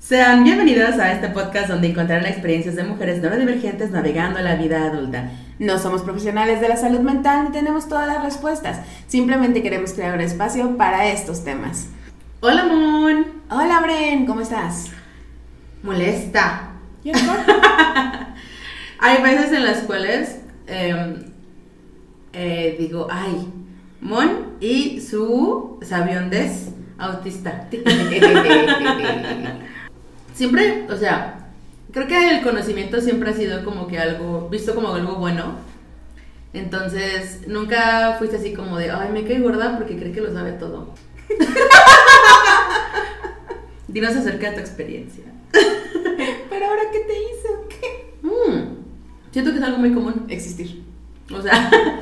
Sean bienvenidos a este podcast donde encontrarán experiencias de mujeres neurodivergentes navegando la vida adulta. No somos profesionales de la salud mental ni tenemos todas las respuestas. Simplemente queremos crear un espacio para estos temas. Hola, Mon. Hola, Bren, ¿cómo estás? Molesta. ¿Y Hay veces en las cuales em, eh, digo, ay, Mon y su sabiondez autista. siempre, o sea, creo que el conocimiento siempre ha sido como que algo, visto como algo bueno. Entonces, nunca fuiste así como de, ay, me cae gorda porque cree que lo sabe todo. Dinos acerca de tu experiencia. Pero ahora, ¿qué te hizo? ¿Qué? Mm, siento que es algo muy común. Existir. O sea,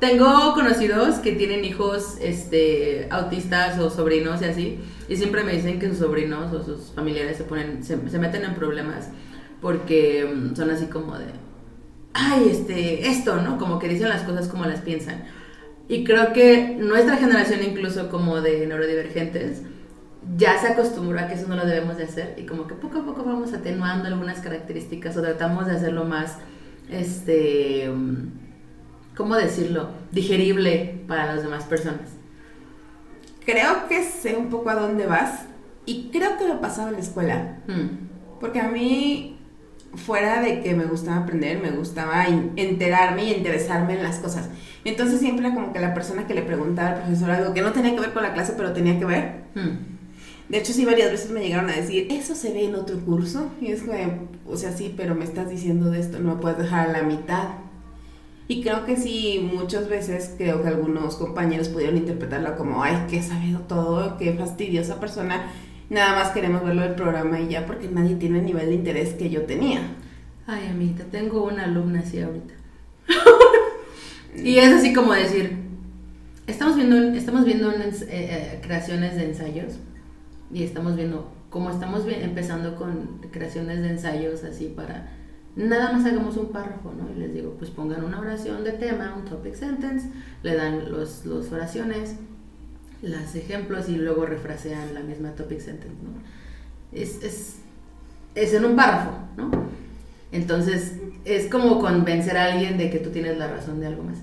tengo conocidos que tienen hijos este, autistas o sobrinos y así, y siempre me dicen que sus sobrinos o sus familiares se, ponen, se, meten en problemas porque mm, son así como de, ay, este, esto, ¿no? Como que dicen las cosas como las piensan. Y creo que nuestra generación incluso como de neurodivergentes ya se acostumbró a que eso no lo debemos de hacer y como que poco a poco vamos atenuando algunas características o tratamos de hacerlo más, este, ¿cómo decirlo? Digerible para las demás personas. Creo que sé un poco a dónde vas y creo que lo pasaba en la escuela. Mm. Porque a mí, fuera de que me gustaba aprender, me gustaba enterarme y interesarme en las cosas. Entonces siempre como que la persona que le preguntaba al profesor algo que no tenía que ver con la clase, pero tenía que ver. Mm. De hecho, sí, varias veces me llegaron a decir, ¿eso se ve en otro curso? Y es que, o sea, sí, pero me estás diciendo de esto, no me puedes dejar a la mitad. Y creo que sí, muchas veces creo que algunos compañeros pudieron interpretarlo como, ay, que he sabido todo, qué fastidiosa persona. Nada más queremos verlo del programa y ya, porque nadie tiene el nivel de interés que yo tenía. Ay, amiguita, tengo una alumna así ahorita. y es así como decir, estamos viendo, estamos viendo eh, eh, creaciones de ensayos y estamos viendo, como estamos empezando con creaciones de ensayos así para, nada más hagamos un párrafo, ¿no? Y les digo, pues pongan una oración de tema, un topic sentence, le dan los, los oraciones, los ejemplos y luego refrasean la misma topic sentence, ¿no? Es, es, es en un párrafo, ¿no? Entonces, es como convencer a alguien de que tú tienes la razón de algo más.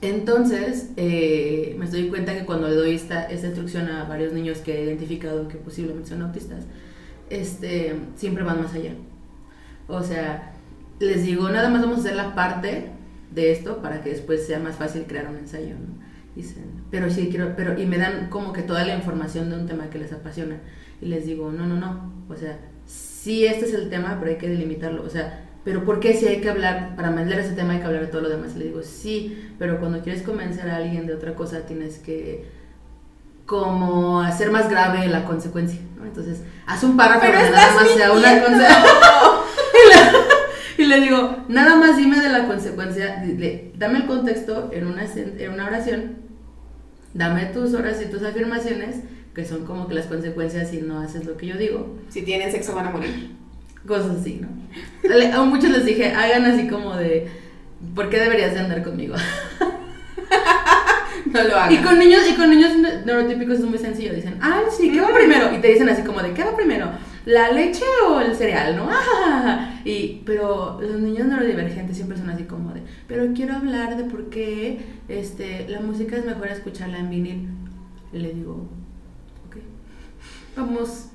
Entonces, eh, me doy cuenta que cuando le doy esta, esta instrucción a varios niños que he identificado que posiblemente son autistas, este, siempre van más allá. O sea, les digo, nada más vamos a hacer la parte de esto para que después sea más fácil crear un ensayo, ¿no? Dicen, pero sí quiero, pero, y me dan como que toda la información de un tema que les apasiona. Y les digo, no, no, no, o sea, sí este es el tema, pero hay que delimitarlo, o sea, pero ¿por qué si hay que hablar, para mandar ese tema hay que hablar de todo lo demás? Y le digo, sí, pero cuando quieres convencer a alguien de otra cosa tienes que como hacer más grave la consecuencia, ¿no? Entonces, haz un párrafo Pero donde nada más sea una consecuencia. y, le, y digo, nada más dime de la consecuencia, dile, dame el contexto en una, en una oración, dame tus horas y tus afirmaciones, que son como que las consecuencias si no haces lo que yo digo. Si tienen sexo van a morir. Cosas así, ¿no? A muchos les dije, hagan así como de, ¿por qué deberías de andar conmigo? No lo Y hagan. con niños, y con niños ne- neurotípicos es muy sencillo, dicen, ay, sí, ¿qué va primero? Y te dicen así como de, ¿qué va primero? ¿La leche o el cereal, no? Y, pero los niños neurodivergentes siempre son así como de, pero quiero hablar de por qué este, la música es mejor escucharla en vinil. Le digo, ok, vamos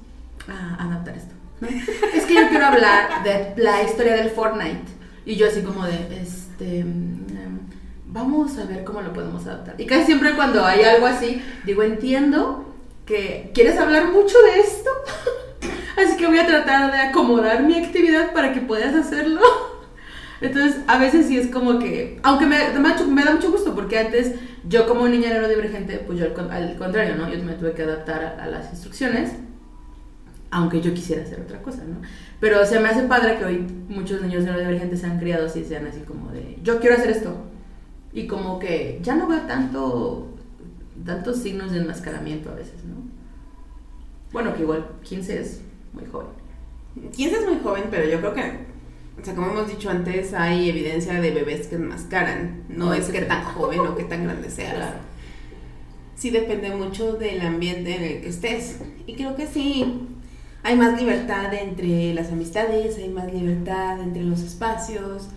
a adaptar esto. Es que yo quiero hablar de la historia del Fortnite. Y yo así como de, este, mm, vamos a ver cómo lo podemos adaptar. Y casi siempre cuando hay algo así, digo, entiendo que quieres hablar mucho de esto. Voy a tratar de acomodar mi actividad para que puedas hacerlo. Entonces, a veces sí es como que, aunque me, da mucho- gusto, porque antes yo como niña neurodivergente, pues yo al, con- al contrario, ¿no? Yo me tuve que adaptar a, las instrucciones, aunque yo quisiera hacer otra cosa, ¿no? Pero se me hace padre que hoy muchos niños neurodivergentes sean criados y sean así como de, yo quiero hacer esto. Y como que ya no veo tanto, tantos signos de enmascaramiento a veces, ¿no? Bueno, que igual 15 es muy joven. 15 es muy joven, pero yo creo que, o sea, como hemos dicho antes, hay evidencia de bebés que enmascaran. No es que tan joven o que tan grande seas. Claro. Sí depende mucho del ambiente en el que estés. Y creo que sí, hay más libertad entre las amistades, hay más libertad entre los espacios,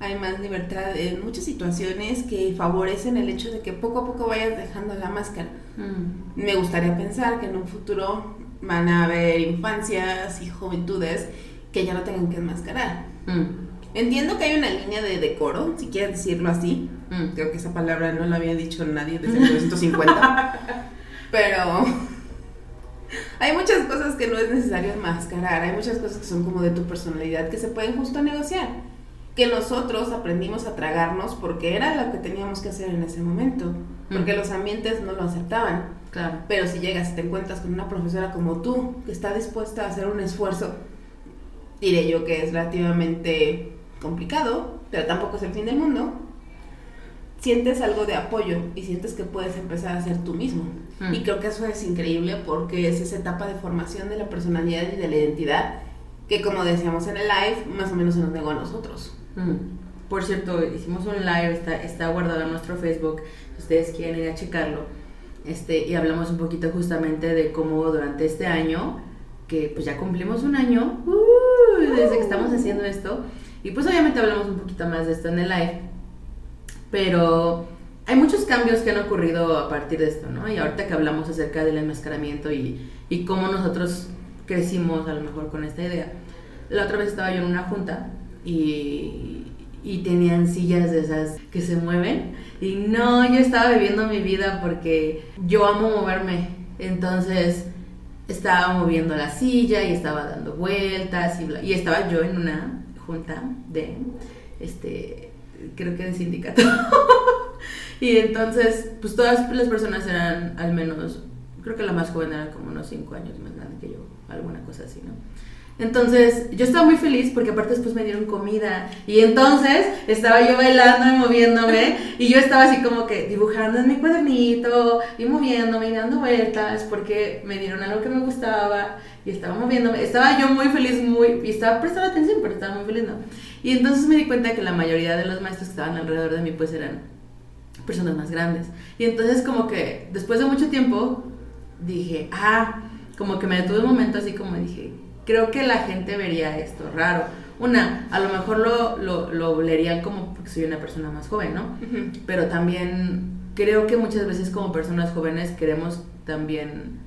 hay más libertad en muchas situaciones que favorecen el hecho de que poco a poco vayas dejando la máscara. Mm. Me gustaría pensar que en un futuro van a haber infancias y juventudes que ya no tengan que enmascarar. Mm. Entiendo que hay una línea de decoro, si quieres decirlo así. Mm. Creo que esa palabra no la había dicho nadie desde 1950. Pero hay muchas cosas que no es necesario enmascarar. Hay muchas cosas que son como de tu personalidad que se pueden justo negociar. Que nosotros aprendimos a tragarnos porque era lo que teníamos que hacer en ese momento. Porque Mm. los ambientes no lo aceptaban. Claro. Pero si llegas y te encuentras con una profesora como tú, que está dispuesta a hacer un esfuerzo, diré yo que es relativamente complicado, pero tampoco es el fin del mundo, sientes algo de apoyo y sientes que puedes empezar a ser tú mismo. Mm. Y creo que eso es increíble porque es esa etapa de formación de la personalidad y de la identidad que como decíamos en el live, más o menos se nos negó a nosotros. Mm. Por cierto, hicimos un live, está, está guardado en nuestro Facebook, si ustedes quieren ir a checarlo, este, y hablamos un poquito justamente de cómo durante este año, que pues ya cumplimos un año, uh, desde que estamos haciendo esto, y pues obviamente hablamos un poquito más de esto en el live, pero hay muchos cambios que han ocurrido a partir de esto, ¿no? Y ahorita que hablamos acerca del enmascaramiento y, y cómo nosotros crecimos a lo mejor con esta idea. La otra vez estaba yo en una junta y, y tenían sillas de esas que se mueven y no, yo estaba viviendo mi vida porque yo amo moverme, entonces estaba moviendo la silla y estaba dando vueltas y, estaba yo en una junta de, este, creo que de sindicato. y entonces, pues todas las personas eran al menos, creo que la más joven era como unos 5 años más grande que yo, alguna cosa así, ¿no? Entonces, yo estaba muy feliz porque aparte después me dieron comida y entonces estaba yo bailando y moviéndome y yo estaba así como que dibujando en mi cuadernito y moviéndome y dando vueltas porque me dieron algo que me gustaba y estaba moviéndome. Estaba yo muy feliz, muy y estaba prestando atención, pero estaba muy feliz, ¿no? Y entonces me di cuenta que la mayoría de los maestros que estaban alrededor de mí pues eran personas más grandes. Y entonces como que después de mucho tiempo dije, ah, como que me detuve un momento así como dije, creo que la gente vería esto raro. Una, a lo mejor lo, lo, lo leerían como porque soy una persona más joven, ¿no? Pero también creo que muchas veces como personas jóvenes queremos también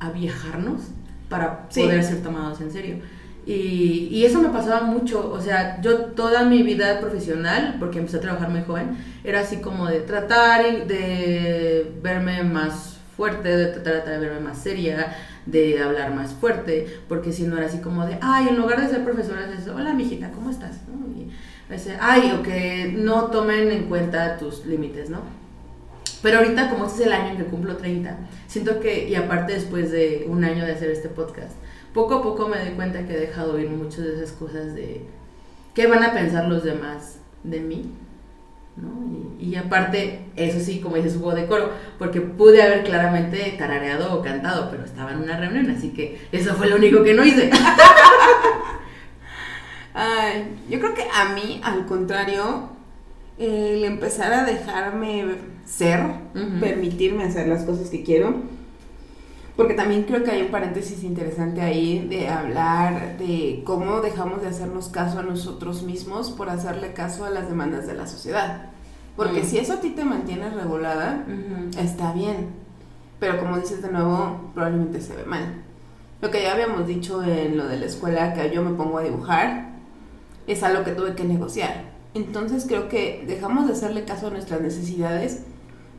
aviejarnos para Sí. poder ser tomados en serio. Y, y eso me pasaba mucho, o sea, yo toda mi vida profesional, porque empecé a trabajar muy joven, era así como de tratar de verme más fuerte, de tratar de verme más seria, de hablar más fuerte, porque si no era así como de, ay, en lugar de ser profesora es hola mijita, ¿cómo estás? ¿no? Y ese, ay, o que no tomen en cuenta tus límites, ¿no? Pero ahorita, como este es el año en que cumplo 30, siento que, y aparte después de un año de hacer este podcast, poco a poco me doy cuenta que he dejado ir muchas de esas cosas de qué van a pensar los demás de mí, ¿no? Y, y aparte, eso sí, como dices, hubo decoro, porque pude haber claramente tarareado o cantado, pero estaba en una reunión, así que eso fue lo único que no hice. Ay, yo creo que a mí, al contrario, el empezar a dejarme ser, permitirme hacer las cosas que quiero, porque también creo que hay un paréntesis interesante ahí de hablar de cómo dejamos de hacernos caso a nosotros mismos por hacerle caso a las demandas de la sociedad. Porque Mm. si eso a ti te mantiene regulada, Ujú. está bien. Pero como dices de nuevo, probablemente se ve mal. Lo que ya habíamos dicho en lo de la escuela, que yo me pongo a dibujar, es algo que tuve que negociar. Entonces creo que dejamos de hacerle caso a nuestras necesidades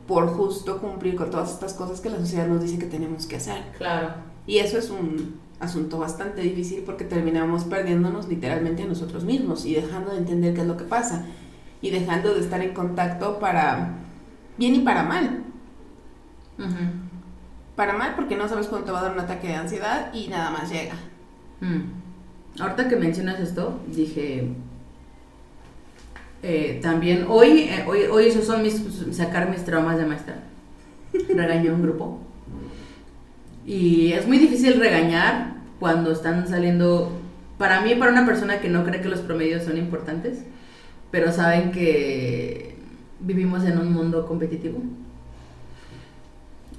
por justo cumplir con todas estas cosas que la sociedad nos dice que tenemos que hacer. Claro. Y eso es un asunto bastante difícil porque terminamos perdiéndonos literalmente a nosotros mismos y dejando de entender qué es lo que pasa y dejando de estar en contacto para bien y para mal. Para mal porque no sabes cuándo te va a dar un ataque de ansiedad y nada más llega. Mm. Ahorita que mencionas esto, dije. Eh, también, hoy, eh, hoy, hoy esos son mis. sacar mis traumas de maestra. Regañé a un grupo. Y es muy difícil regañar cuando están saliendo. Para mí, para una persona que no cree que los promedios son importantes, pero saben que vivimos en un mundo competitivo.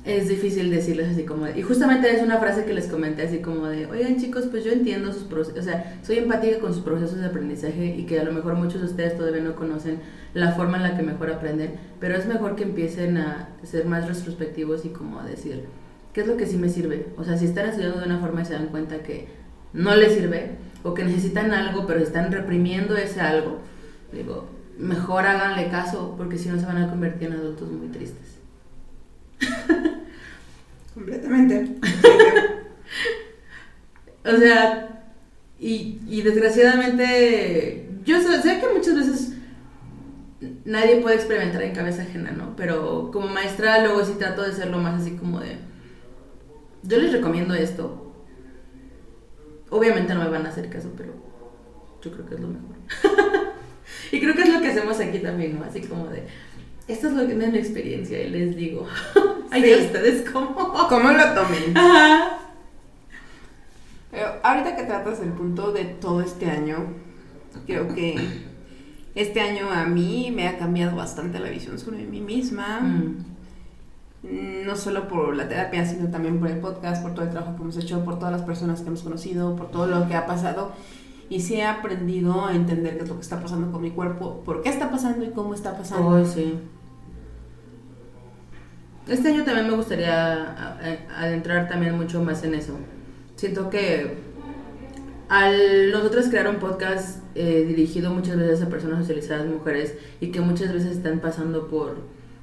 Es difícil decirles así como y justamente es una frase que les comenté así como de, oigan chicos, pues yo entiendo sus procesos, o sea, soy empática con sus procesos de aprendizaje y que a lo mejor muchos de ustedes todavía no conocen la forma en la que mejor aprenden, pero es mejor que empiecen a ser más retrospectivos y como a decir, ¿qué es lo que sí me sirve? O sea, si están estudiando de una forma y se dan cuenta que no les sirve o que necesitan algo, pero están reprimiendo ese algo, digo, mejor háganle caso porque si no se van a convertir en adultos muy tristes. Completamente. o sea, y, y, desgraciadamente, yo sé, que muchas veces nadie puede experimentar en cabeza ajena, ¿no? Pero como maestra luego sí trato de ser lo más así como de, yo les recomiendo esto. Obviamente no me van a hacer caso, pero yo creo que es lo mejor. y creo que es lo que hacemos aquí también, ¿no? Así como de, esto es lo que me da mi experiencia y les digo, ay, ustedes cómo. ¿Cómo lo tomen? Ajá. Pero ahorita que tratas el punto de todo este año, creo que este año a mí me ha cambiado bastante la visión sobre mí misma. Mm. No solo por la terapia, sino también por el podcast, por todo el trabajo que hemos hecho, por todas las personas que hemos conocido, por todo lo que ha pasado. Y sí he aprendido a entender qué es lo que está pasando con mi cuerpo, por qué está pasando y cómo está pasando. Oh, sí. Este año también me gustaría adentrar también mucho más en eso. Siento que al nosotros crear un podcast eh, dirigido muchas veces a personas socializadas, mujeres, y que muchas veces están pasando por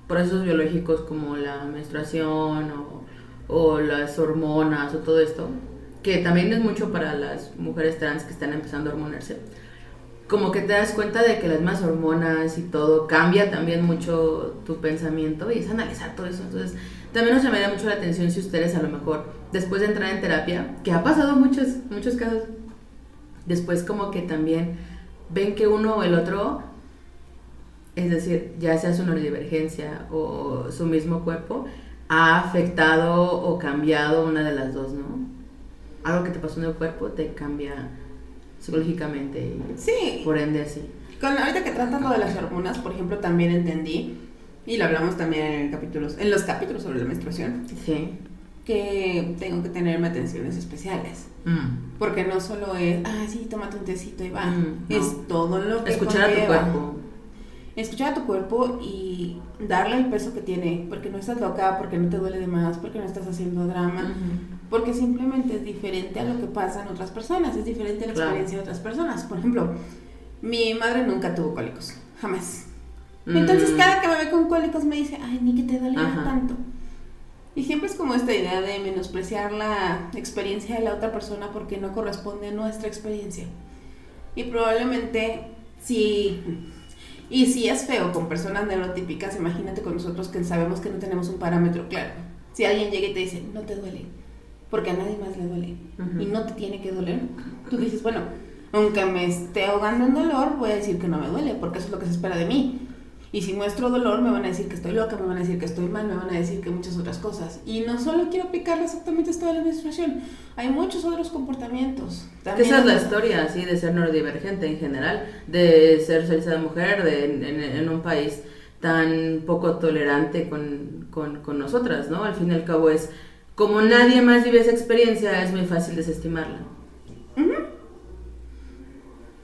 procesos biológicos como la menstruación o, o las hormonas o todo esto, que también es mucho para las mujeres trans que están empezando a hormonarse como que te das cuenta de que las más hormonas y todo cambia también mucho tu pensamiento y es analizar todo eso. Entonces, también nos llamaría mucho la atención si ustedes a lo mejor, después de entrar en terapia, que ha pasado muchos, muchos casos, después como que también ven que uno o el otro, es decir, ya sea su neurodivergencia o su mismo cuerpo, ha afectado o cambiado una de las dos, ¿no? Algo que te pasó en el cuerpo te cambia psicológicamente. sí. Por ende, sí. Con, ahorita que tratan lo de las hormonas, por ejemplo, también entendí, y lo hablamos también en, capítulos, en los capítulos sobre la menstruación, sí. que tengo que tenerme atenciones especiales. Mm. Porque no solo es, ah, sí, tómate un tecito y va. Mm, es todo lo que Escuchar a tu cuerpo. Escuchar a tu cuerpo y darle el peso que tiene, porque no estás loca, porque no te duele de más, porque no estás haciendo drama porque simplemente es diferente a lo que pasa en otras personas, es diferente a la experiencia de otras personas. Por ejemplo, mi madre nunca tuvo cólicos, jamás. Entonces mm. cada que me ve con cólicos me dice, ay, ni que te dolía tanto. Y siempre es como esta idea de menospreciar la experiencia de la otra persona porque no corresponde a nuestra experiencia. Y probablemente si y si es feo con personas neurotípicas, imagínate con nosotros que sabemos que no tenemos un parámetro claro. Si alguien llega y te dice, no te duele, porque a nadie más le duele y no te tiene que doler, tú dices, bueno, aunque me esté ahogando en dolor, voy a decir que no me duele, porque eso es lo que se espera de mí. Y si muestro dolor, me van a decir que estoy loca, me van a decir que estoy mal, me van a decir que muchas otras cosas. Y no solo quiero aplicarle exactamente esto de la menstruación, hay muchos otros comportamientos. También Esa es la historia, así, de ser neurodivergente en general, de ser socializada mujer de, en, un país tan poco tolerante con, con, con nosotras, ¿no? Al fin y al cabo es como nadie más vive esa experiencia, es muy fácil desestimarla.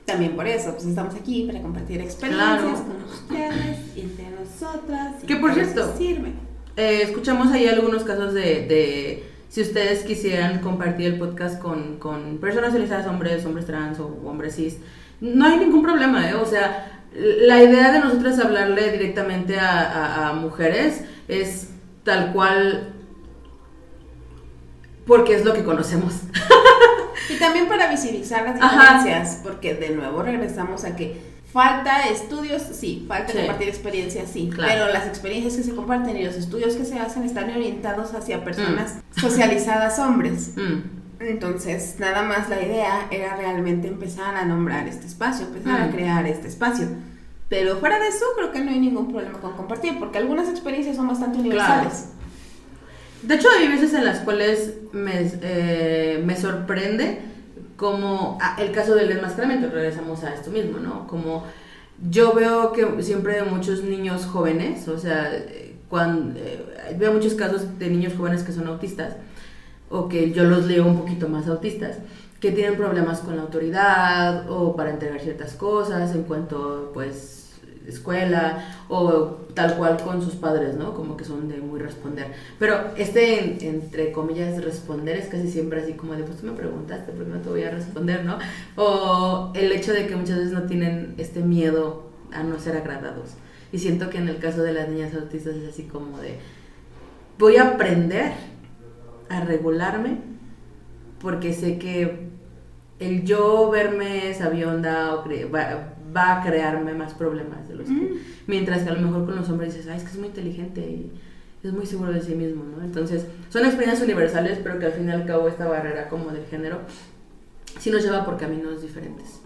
También por eso, pues estamos aquí para compartir experiencias con ustedes y entre nosotras. que por cierto, sirve. Eh, escuchamos ahí algunos casos de, de, si ustedes quisieran compartir el podcast con, con personas realizadas, hombres, hombres trans o hombres cis, no hay ningún problema, ¿eh? O sea, la idea de nosotros hablarle directamente a, a mujeres es tal cual porque es lo que conocemos. y también para visibilizar las diferencias, porque de nuevo regresamos a que falta estudios, sí, falta compartir experiencias, sí, pero las experiencias que se comparten y los estudios que se hacen están orientados hacia personas mm. socializadas hombres. Mm. Entonces, nada más la idea era realmente empezar a nombrar este espacio, empezar a mm. crear este espacio. Pero fuera de eso, creo que no hay ningún problema con compartir, porque algunas experiencias son bastante universales. De hecho, hay veces en las cuales me, eh, me sorprende como ah, el caso del desmascaramiento, regresamos a esto mismo, ¿no? Como yo veo que siempre muchos niños jóvenes, o sea, cuando eh, veo muchos casos de niños jóvenes que son autistas o que yo los leo un poquito más autistas que tienen problemas con la autoridad o para entregar ciertas cosas en cuanto pues escuela o tal cual con sus padres, ¿no? Como que son de muy responder. Pero este, entre comillas, responder es casi siempre así como de, pues tú me preguntaste, ¿por qué no te voy a responder, no? O el hecho de que muchas veces no tienen este miedo a no ser agradados. Y siento que en el caso de las niñas autistas es así como de, voy a aprender a regularme porque sé que el yo verme sabionda o va, a crearme más problemas de los que, mientras que a lo mejor con los hombres dices, ay, es que es muy inteligente y es muy seguro de sí mismo, ¿no? Entonces, son experiencias universales, pero que al fin y al cabo esta barrera como del género sí nos lleva por caminos diferentes.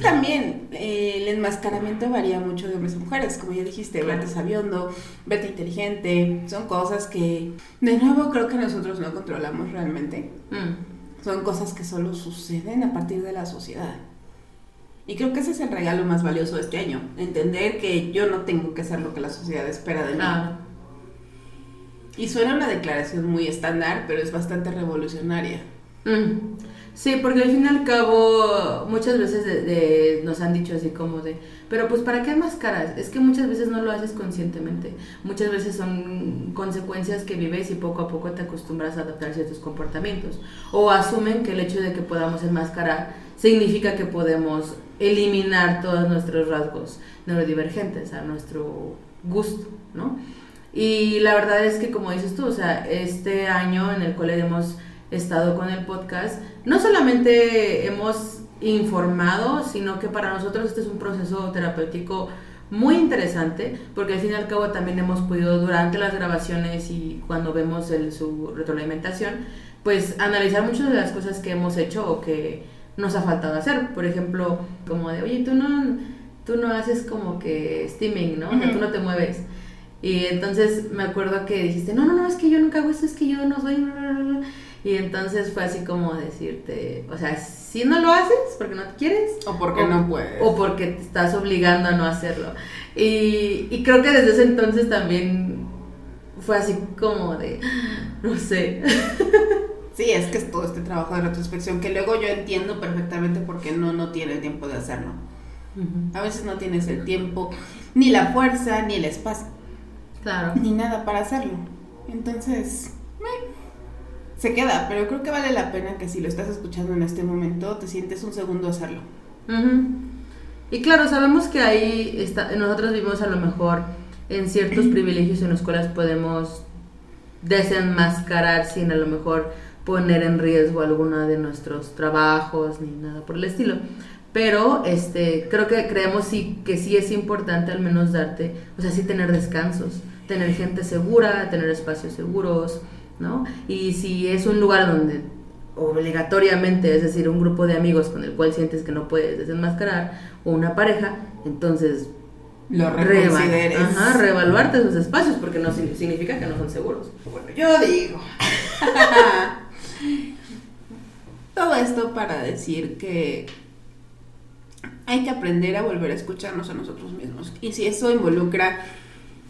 También eh, el enmascaramiento varía mucho de hombres a mujeres, como ya dijiste, verte sabiondo, verte inteligente, son cosas que de nuevo creo que nosotros no controlamos realmente. Mm. Son cosas que solo suceden a partir de la sociedad. Y creo que ese es el regalo más valioso de este año, entender que yo no tengo que hacer lo que la sociedad espera de mí. Y suena una declaración muy estándar, pero es bastante revolucionaria. Mm. Sí, porque al fin y al cabo muchas veces nos han dicho así como de, pero pues ¿para qué máscaras? Es que muchas veces no lo haces conscientemente. Muchas veces son consecuencias que vives y poco a poco te acostumbras a adaptar ciertos comportamientos. O asumen que el hecho de que podamos enmascarar significa que podemos eliminar todos nuestros rasgos neurodivergentes a nuestro gusto, ¿no? Y la verdad es que como dices tú, o sea, este año en el cual hemos estado con el podcast, no solamente hemos informado, sino que para nosotros este es un proceso terapéutico muy interesante, porque al fin y al cabo también hemos podido durante las grabaciones y cuando vemos el, su retroalimentación, pues analizar muchas de las cosas que hemos hecho o que nos ha faltado hacer. Por ejemplo, como de, oye, tú no, tú no haces como que steaming, ¿no? O sea, tú no te mueves. Y entonces me acuerdo que dijiste, no, no, no, es que yo nunca hago esto, es que yo no soy... Y entonces fue así como decirte, o sea, si no lo haces porque no quieres. O porque no puedes. O porque te estás obligando a no hacerlo. Y, y creo que desde ese entonces también fue así como de, no sé. Sí, es que es todo este trabajo de retrospección que luego yo entiendo perfectamente porque no, no tiene tiempo de hacerlo. A veces no tienes el tiempo, ni la fuerza, ni el espacio. Claro. Ni nada para hacerlo. Entonces, se queda, pero creo que vale la pena que si lo estás escuchando en este momento, te sientes un segundo a hacerlo. Y claro, sabemos que ahí está, nosotros vivimos a lo mejor en ciertos privilegios en los cuales podemos desenmascarar sin a lo mejor poner en riesgo alguno de nuestros trabajos ni nada por el estilo. Pero este, creo que creemos sí, que sí es importante al menos darte, o sea, sí tener descansos, tener gente segura, tener espacios seguros, ¿no? Y si es un lugar donde obligatoriamente, es decir, un grupo de amigos con el cual sientes que no puedes desenmascarar, o una pareja, entonces lo reconsideres. ajá, reevaluarte esos espacios porque no significa que no son seguros. Bueno, yo digo. Todo esto para decir que hay que aprender a volver a escucharnos a nosotros mismos. Y si eso involucra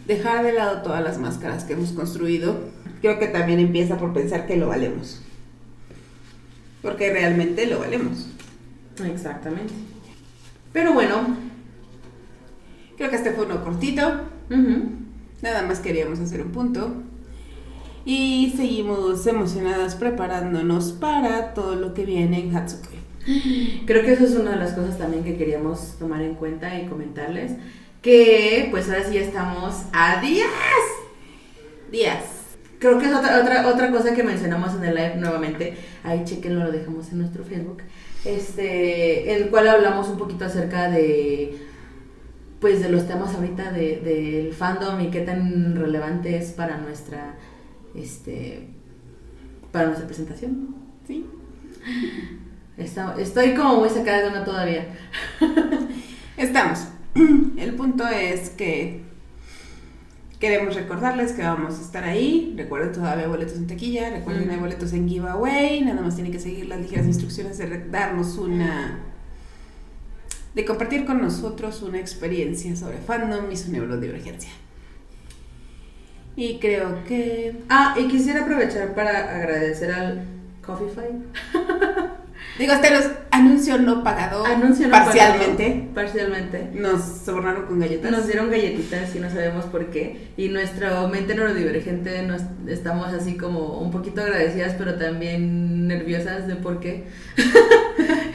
dejar de lado todas las máscaras que hemos construido, creo que también empieza por pensar que lo valemos. Porque realmente lo valemos. Exactamente. Pero bueno, creo que este fue uno cortito. Nada más queríamos hacer un punto. Y seguimos emocionadas preparándonos para todo lo que viene en Hatsuki. Creo que eso es una de las cosas también que queríamos tomar en cuenta y comentarles. Que pues ahora sí estamos a días. Días Creo que es otra, otra, otra cosa que mencionamos en el live nuevamente. Ahí chequenlo, lo dejamos en nuestro Facebook. Este, en el cual hablamos un poquito acerca de pues de los temas ahorita del de, fandom y qué tan relevante es para nuestra este para nuestra presentación. Sí. estoy como muy sacada de una todavía. Estamos. El punto es que Queremos recordarles que vamos a estar ahí. Recuerden, todavía hay boletos en taquilla. Recuerden, hay boletos en giveaway. Nada más tienen que seguir las ligeras instrucciones de darnos una. de compartir con nosotros una experiencia sobre fandom y su neurodivergencia. Y creo que... Ah, y quisiera aprovechar para agradecer al Coffeefy. Digo, este los anuncio no pagado. Anuncio no parcialmente. pagado, parcialmente. Nos sobornaron con galletas. Nos dieron galletitas y no sabemos por qué. Y nuestra mente neurodivergente nos estamos así como un poquito agradecidas, pero también nerviosas de por qué.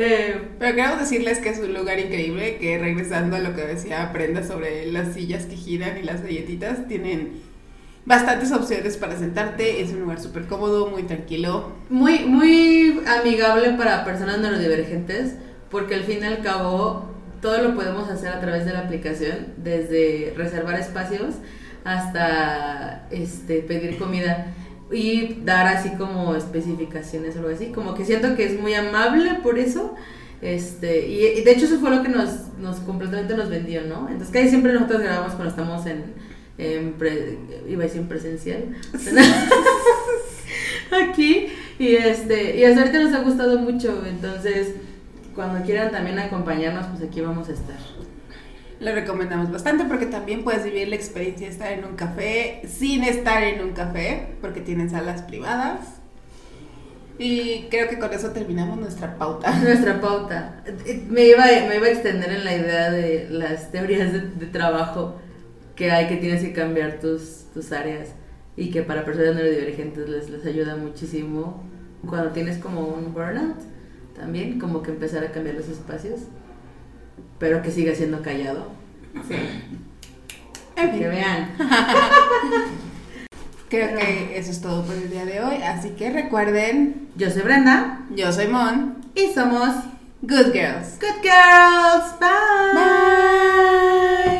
Eh, pero queremos decirles que es un lugar increíble, que regresando a lo que decía Prenda sobre las sillas que giran y las galletitas, tienen bastantes opciones para sentarte, es un lugar súper cómodo, muy tranquilo. Muy, muy amigable para personas neurodivergentes, porque al fin y al cabo todo lo podemos hacer a través de la aplicación, desde reservar espacios hasta este, pedir comida y dar así como especificaciones o algo así, como que siento que es muy amable por eso. Este, y, de hecho eso fue lo que nos, nos completamente nos vendió, ¿no? Entonces casi siempre nosotros grabamos cuando estamos en, iba a decir en presencial. Aquí. Y este, y hasta ahorita nos ha gustado mucho. Entonces, cuando quieran también acompañarnos, pues aquí vamos a estar. Lo recomendamos bastante porque también puedes vivir la experiencia de estar en un café sin estar en un café, porque tienen salas privadas. Y creo que con eso terminamos nuestra pauta. Nuestra pauta. Me iba, me iba a extender en la idea de las teorías de, de trabajo que hay que tienes que cambiar tus, tus áreas y que para personas neurodivergentes les, les ayuda muchísimo cuando tienes como un burnout también, como que empezar a cambiar los espacios, pero que siga siendo callado. Sí. Que vean. Creo que eso es todo por el día de hoy, así que recuerden, yo soy Brenda, yo soy Mon y somos Good Girls. Good Girls. Bye. Bye.